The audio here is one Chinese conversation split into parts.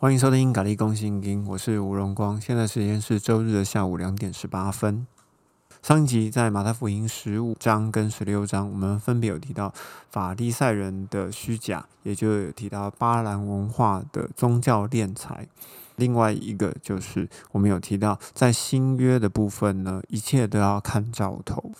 欢迎收听《咖喱公信经》，我是吴荣光。现在时间是周日的下午两点十八分。上一集在马太福音十五章跟十六章，我们分别有提到法利赛人的虚假，也就有提到巴兰文化的宗教敛财。另外一个就是我们有提到，在新约的部分呢，一切都要看兆头。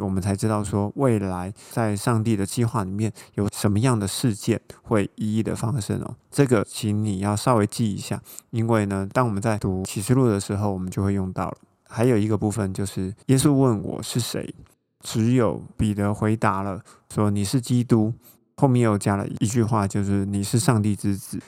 我们才知道说，未来在上帝的计划里面有什么样的事件会一一的发生哦。这个，请你要稍微记一下，因为呢，当我们在读启示录的时候，我们就会用到了。还有一个部分就是耶稣问我是谁，只有彼得回答了说你是基督，后面又加了一句话，就是你是上帝之子。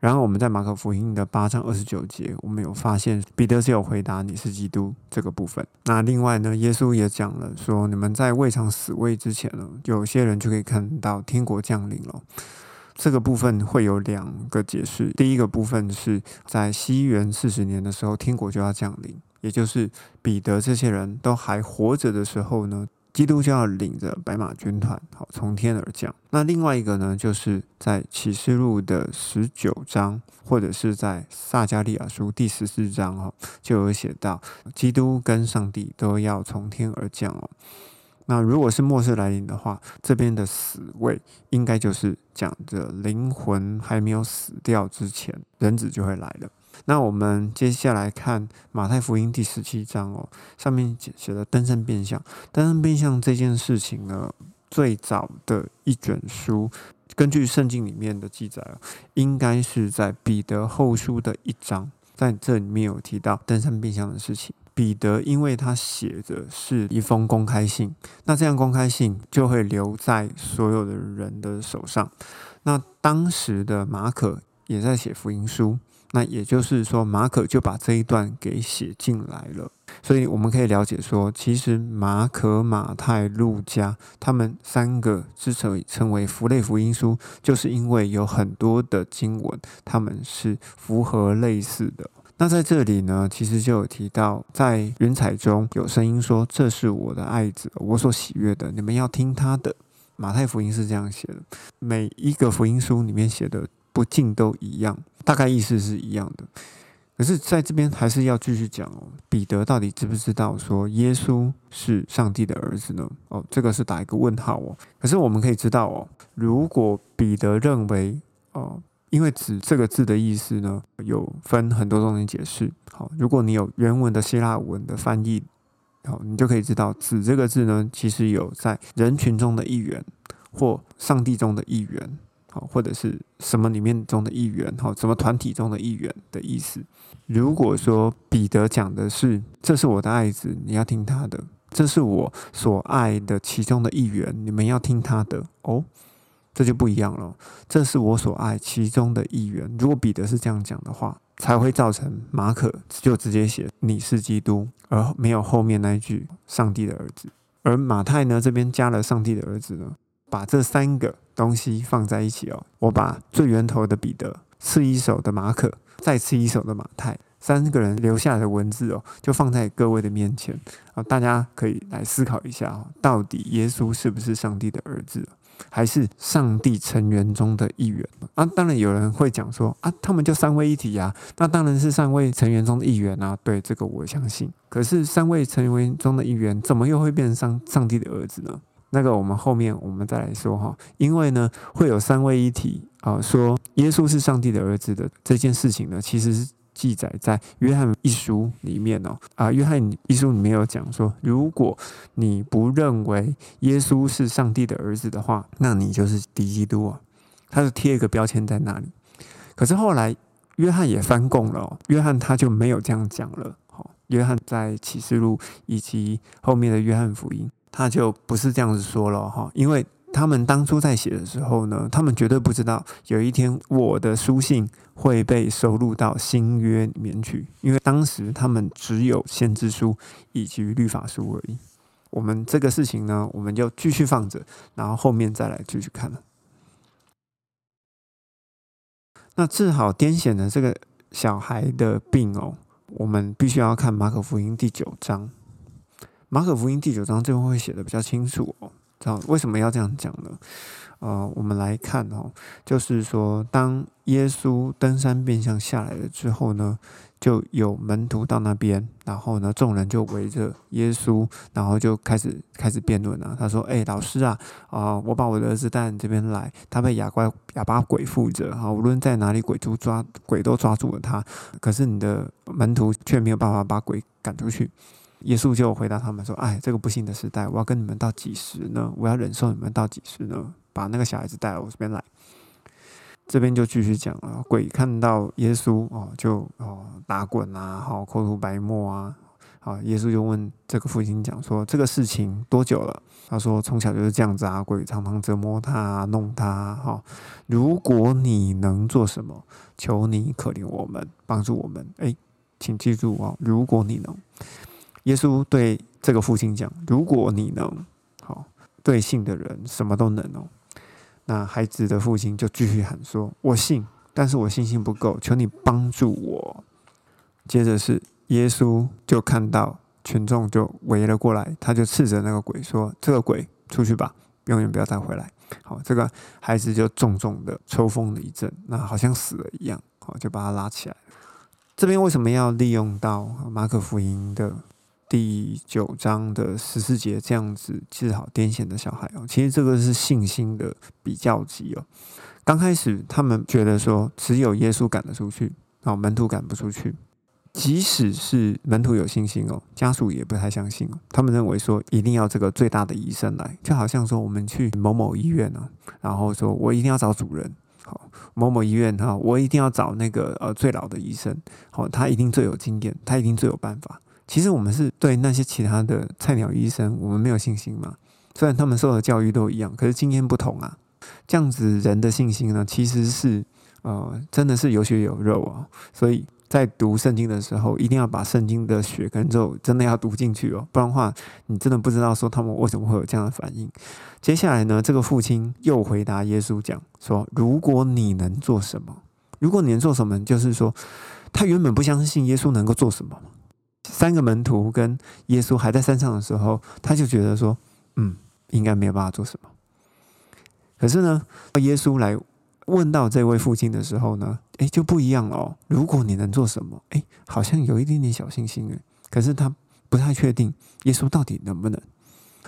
然后我们在马可福音的八章二十九节，我们有发现彼得是有回答你是基督这个部分。那另外呢，耶稣也讲了说，你们在未尝死位之前呢，有些人就可以看到天国降临了。这个部分会有两个解释。第一个部分是在西元四十年的时候，天国就要降临，也就是彼得这些人都还活着的时候呢。基督教领着白马军团，好从天而降。那另外一个呢，就是在启示录的十九章，或者是在撒加利亚书第十四章，哈，就有写到基督跟上帝都要从天而降哦。那如果是末世来临的话，这边的死位应该就是讲着灵魂还没有死掉之前，人子就会来了。那我们接下来看马太福音第十七章哦，上面写的登山变相。登山变相这件事情呢，最早的一卷书，根据圣经里面的记载应该是在彼得后书的一章，在这里面有提到登山变相的事情。彼得因为他写的是一封公开信，那这样公开信就会留在所有的人的手上。那当时的马可也在写福音书。那也就是说，马可就把这一段给写进来了，所以我们可以了解说，其实马可、马太、路加他们三个之所以称为福类福音书，就是因为有很多的经文，他们是符合类似的。那在这里呢，其实就有提到，在云彩中有声音说：“这是我的爱子，我所喜悦的，你们要听他的。”马太福音是这样写的，每一个福音书里面写的不尽都一样。大概意思是一样的，可是在这边还是要继续讲哦。彼得到底知不知道说耶稣是上帝的儿子呢？哦，这个是打一个问号哦。可是我们可以知道哦，如果彼得认为哦，因为“子”这个字的意思呢，有分很多种解释。好，如果你有原文的希腊文的翻译，好，你就可以知道“子”这个字呢，其实有在人群中的一员，或上帝中的一员。好，或者是什么里面中的一员，哈，什么团体中的一员的意思。如果说彼得讲的是这是我的爱子，你要听他的；这是我所爱的其中的一员，你们要听他的。哦，这就不一样了。这是我所爱其中的一员。如果彼得是这样讲的话，才会造成马可就直接写你是基督，而没有后面那一句上帝的儿子。而马太呢这边加了上帝的儿子呢，把这三个。东西放在一起哦，我把最源头的彼得、次一手的马可、再次一手的马太三个人留下的文字哦，就放在各位的面前啊，大家可以来思考一下哦，到底耶稣是不是上帝的儿子，还是上帝成员中的一员啊？当然有人会讲说啊，他们就三位一体呀，那当然是三位成员中的一员啊。对这个我相信，可是三位成员中的一员，怎么又会变成上上帝的儿子呢？那个我们后面我们再来说哈，因为呢会有三位一体啊，说耶稣是上帝的儿子的这件事情呢，其实是记载在约翰一书里面哦啊，约翰一书里面有讲说，如果你不认为耶稣是上帝的儿子的话，那你就是敌基督啊，他是贴一个标签在那里。可是后来约翰也翻供了，约翰他就没有这样讲了。好，约翰在启示录以及后面的约翰福音。他就不是这样子说了哈，因为他们当初在写的时候呢，他们绝对不知道有一天我的书信会被收录到新约里面去，因为当时他们只有先知书以及律法书而已。我们这个事情呢，我们就继续放着，然后后面再来继续看了。那治好癫痫的这个小孩的病哦，我们必须要看马可福音第九章。马可福音第九章这会写的比较清楚哦。这样，为什么要这样讲呢？呃，我们来看哦，就是说，当耶稣登山变相下来了之后呢，就有门徒到那边，然后呢，众人就围着耶稣，然后就开始开始辩论了。他说：“哎，老师啊，啊，我把我的儿子带你这边来，他被哑怪哑巴鬼附着，哈，无论在哪里，鬼都抓鬼都抓住了他。可是你的门徒却没有办法把鬼赶出去。”耶稣就回答他们说：“哎，这个不幸的时代，我要跟你们到几时呢？我要忍受你们到几时呢？把那个小孩子带到我这边来。”这边就继续讲了，鬼看到耶稣哦，就哦打滚啊，好口吐白沫啊，好，耶稣就问这个父亲讲说：“这个事情多久了？”他说：“从小就是这样子啊，鬼常常折磨他，弄他。哈，如果你能做什么，求你可怜我们，帮助我们。哎，请记住哦，如果你能。”耶稣对这个父亲讲：“如果你能，好对信的人什么都能哦。”那孩子的父亲就继续喊说：“我信，但是我信心不够，求你帮助我。”接着是耶稣就看到群众就围了过来，他就斥责那个鬼说：“这个鬼出去吧，永远不要再回来。”好，这个孩子就重重的抽风了一阵，那好像死了一样，好就把他拉起来。这边为什么要利用到马可福音的？第九章的十四节这样子治好癫痫的小孩哦，其实这个是信心的比较级哦。刚开始他们觉得说只有耶稣赶得出去，哦，门徒赶不出去。即使是门徒有信心哦，家属也不太相信哦。他们认为说一定要这个最大的医生来，就好像说我们去某某医院呢，然后说我一定要找主任，好，某某医院哈，我一定要找那个呃最老的医生，好，他一定最有经验，他一定最有办法。其实我们是对那些其他的菜鸟医生，我们没有信心嘛。虽然他们受的教育都一样，可是经验不同啊。这样子人的信心呢，其实是呃，真的是有血有肉啊。所以在读圣经的时候，一定要把圣经的血跟肉真的要读进去哦，不然的话，你真的不知道说他们为什么会有这样的反应。接下来呢，这个父亲又回答耶稣讲说：“如果你能做什么，如果你能做什么，就是说他原本不相信耶稣能够做什么。”三个门徒跟耶稣还在山上的时候，他就觉得说：“嗯，应该没有办法做什么。”可是呢，耶稣来问到这位父亲的时候呢，哎，就不一样了哦。如果你能做什么，哎，好像有一点点小信心哎。可是他不太确定耶稣到底能不能。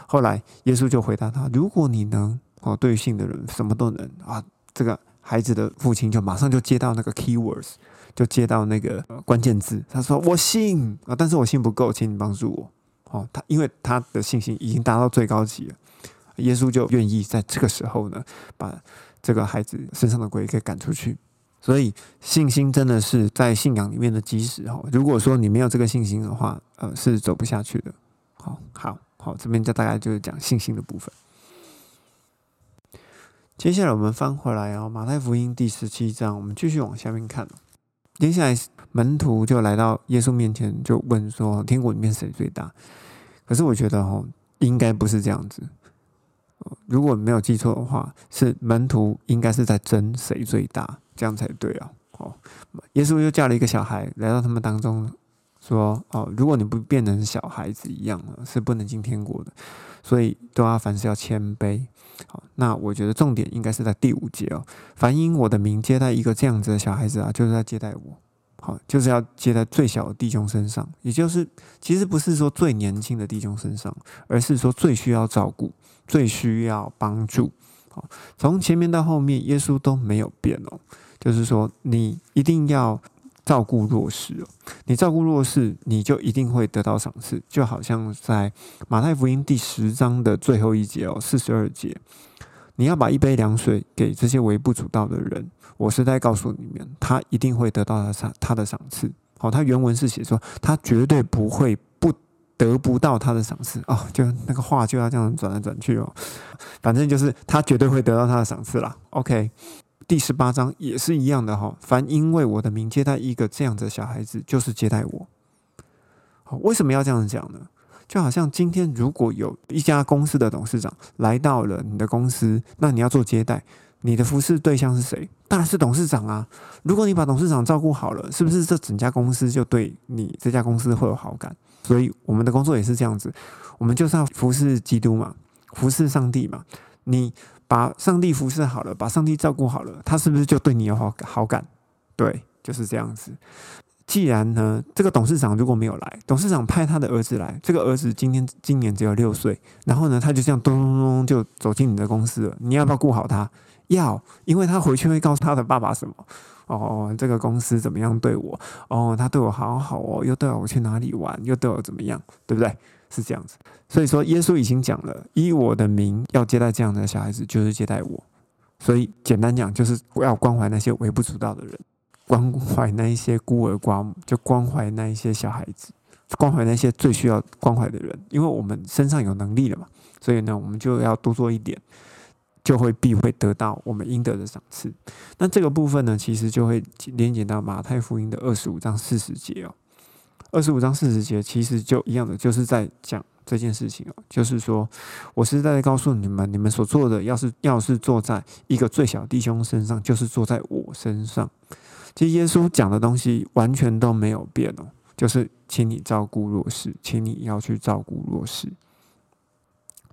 后来耶稣就回答他：“如果你能哦，对信的人什么都能啊。”这个孩子的父亲就马上就接到那个 keywords。就接到那个关键字，他说：“我信啊，但是我信不够，请你帮助我。”哦，他因为他的信心已经达到最高级了，耶稣就愿意在这个时候呢，把这个孩子身上的鬼给赶出去。所以信心真的是在信仰里面的基石哦。如果说你没有这个信心的话，呃，是走不下去的。好，好，好，这边就大概就是讲信心的部分。接下来我们翻回来啊，马太福音第十七章，我们继续往下面看。接下来，门徒就来到耶稣面前，就问说：“天国里面谁最大？”可是我觉得，哦，应该不是这样子。如果没有记错的话，是门徒应该是在争谁最大，这样才对啊。哦，耶稣又叫了一个小孩来到他们当中，说：“哦，如果你不变成小孩子一样了，是不能进天国的。所以都要凡事要谦卑。”好，那我觉得重点应该是在第五节哦。凡因我的名接待一个这样子的小孩子啊，就是在接待我。好，就是要接在最小的弟兄身上，也就是其实不是说最年轻的弟兄身上，而是说最需要照顾、最需要帮助。好，从前面到后面，耶稣都没有变哦。就是说，你一定要。照顾弱势哦，你照顾弱势，你就一定会得到赏赐。就好像在马太福音第十章的最后一节哦，四十二节，你要把一杯凉水给这些微不足道的人，我是在告诉你们，他一定会得到他赏他的赏赐。好，他原文是写说，他绝对不会不得不到他的赏赐哦，就那个话就要这样转来转去哦，反正就是他绝对会得到他的赏赐啦。OK。第十八章也是一样的哈，凡因为我的名接待一个这样的小孩子，就是接待我。好，为什么要这样讲呢？就好像今天如果有一家公司的董事长来到了你的公司，那你要做接待，你的服侍对象是谁？当然是董事长啊。如果你把董事长照顾好了，是不是这整家公司就对你这家公司会有好感？所以我们的工作也是这样子，我们就是要服侍基督嘛。服侍上帝嘛，你把上帝服侍好了，把上帝照顾好了，他是不是就对你有好好感？对，就是这样子。既然呢，这个董事长如果没有来，董事长派他的儿子来，这个儿子今天今年只有六岁，然后呢，他就这样咚咚咚就走进你的公司了。你要不要顾好他？要，因为他回去会告诉他的爸爸什么？哦，这个公司怎么样对我？哦，他对我好好哦，又带我去哪里玩？又对我怎么样？对不对？是这样子。所以说，耶稣已经讲了，以我的名要接待这样的小孩子，就是接待我。所以简单讲，就是我要关怀那些微不足道的人。关怀那一些孤儿寡母，就关怀那一些小孩子，关怀那些最需要关怀的人。因为我们身上有能力了嘛，所以呢，我们就要多做一点，就会必会得到我们应得的赏赐。那这个部分呢，其实就会连接到马太福音的二十五章四十节哦。二十五章四十节其实就一样的，就是在讲这件事情哦，就是说我是在告诉你们，你们所做的，要是要是做在一个最小弟兄身上，就是做在我身上。其实耶稣讲的东西完全都没有变哦，就是请你照顾弱势，请你要去照顾弱势，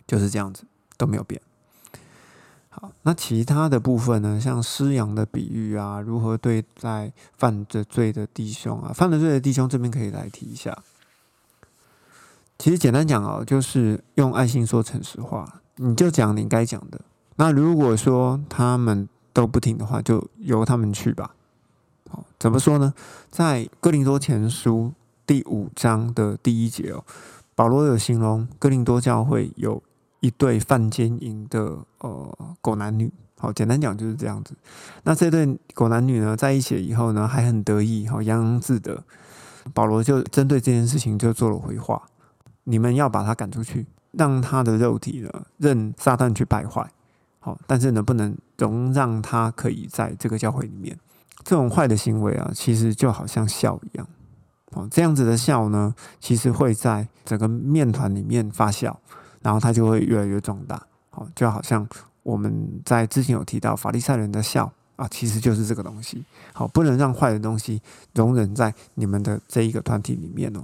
就是这样子都没有变。那其他的部分呢，像施羊的比喻啊，如何对待犯着罪的弟兄啊，犯了罪的弟兄这边可以来提一下。其实简单讲哦，就是用爱心说诚实话，你就讲你该讲的。那如果说他们都不听的话，就由他们去吧。好，怎么说呢？在哥林多前书第五章的第一节哦，保罗有形容哥林多教会有一对犯奸淫的呃狗男女。好，简单讲就是这样子。那这对狗男女呢，在一起以后呢，还很得意，好洋洋自得。保罗就针对这件事情就做了回话：你们要把他赶出去，让他的肉体呢任撒旦去败坏。好，但是呢，不能容让他可以在这个教会里面。这种坏的行为啊，其实就好像笑一样，哦，这样子的笑呢，其实会在整个面团里面发酵，然后他就会越来越壮大，好，就好像我们在之前有提到法利赛人的笑啊，其实就是这个东西，好，不能让坏的东西容忍在你们的这一个团体里面哦。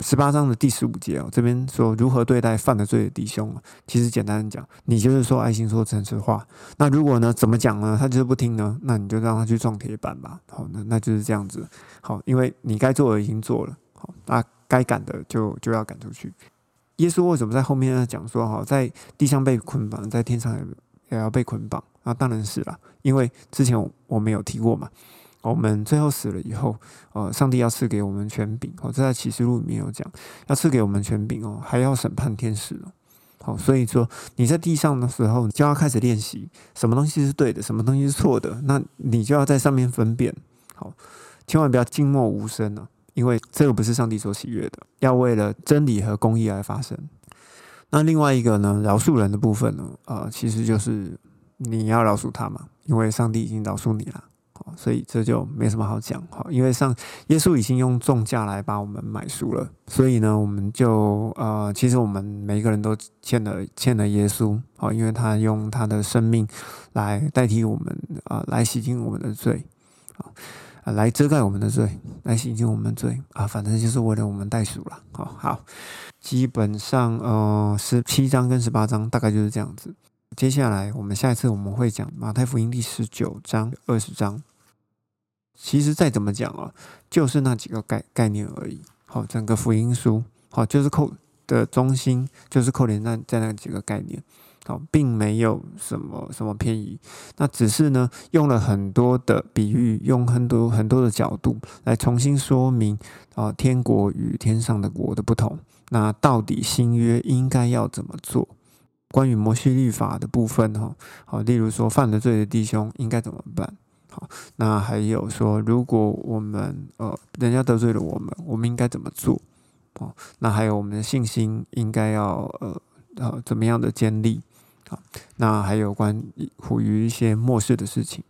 十八章的第十五节哦，这边说如何对待犯了罪的弟兄啊？其实简单讲，你就是说爱心说诚实话。那如果呢，怎么讲呢？他就是不听呢？那你就让他去撞铁板吧。好，那那就是这样子。好，因为你该做的已经做了。好，那该赶的就就要赶出去。耶稣为什么在后面呢讲说，哈，在地上被捆绑，在天上也也要被捆绑？那当然是了，因为之前我没有提过嘛。我们最后死了以后，呃，上帝要赐给我们权柄，哦，这在启示录里面有讲，要赐给我们权柄哦，还要审判天使哦，好，所以说你在地上的时候，你就要开始练习什么东西是对的，什么东西是错的，那你就要在上面分辨，好，千万不要静默无声啊，因为这个不是上帝所喜悦的，要为了真理和公义而发生。那另外一个呢，饶恕人的部分呢，啊，其实就是你要饶恕他嘛，因为上帝已经饶恕你了。所以这就没什么好讲哈，因为上耶稣已经用重价来把我们买赎了，所以呢，我们就呃，其实我们每一个人都欠了欠了耶稣啊，因为他用他的生命来代替我们啊，来洗净我们的罪啊啊，来遮盖我们的罪，来洗净我们的罪啊，反正就是为了我们代赎了。好，好，基本上呃，十七章跟十八章大概就是这样子。接下来我们下一次我们会讲马太福音第十九章、二十章。其实再怎么讲啊，就是那几个概概念而已。好，整个福音书，好，就是扣的中心，就是扣连在在那几个概念。好，并没有什么什么偏移。那只是呢，用了很多的比喻，用很多很多的角度来重新说明啊，天国与天上的国的不同。那到底新约应该要怎么做？关于摩西律法的部分，哈，好，例如说犯了罪的弟兄应该怎么办？好，那还有说，如果我们呃，人家得罪了我们，我们应该怎么做？哦，那还有我们的信心应该要呃呃怎么样的建立？那还有关于一些末世的事情，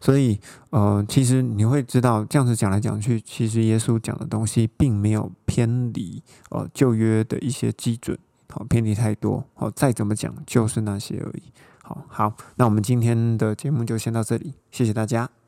所以呃，其实你会知道，这样子讲来讲去，其实耶稣讲的东西并没有偏离呃旧约的一些基准，好，偏离太多，好，再怎么讲就是那些而已。好好，那我们今天的节目就先到这里，谢谢大家。